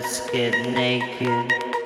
Let's get naked.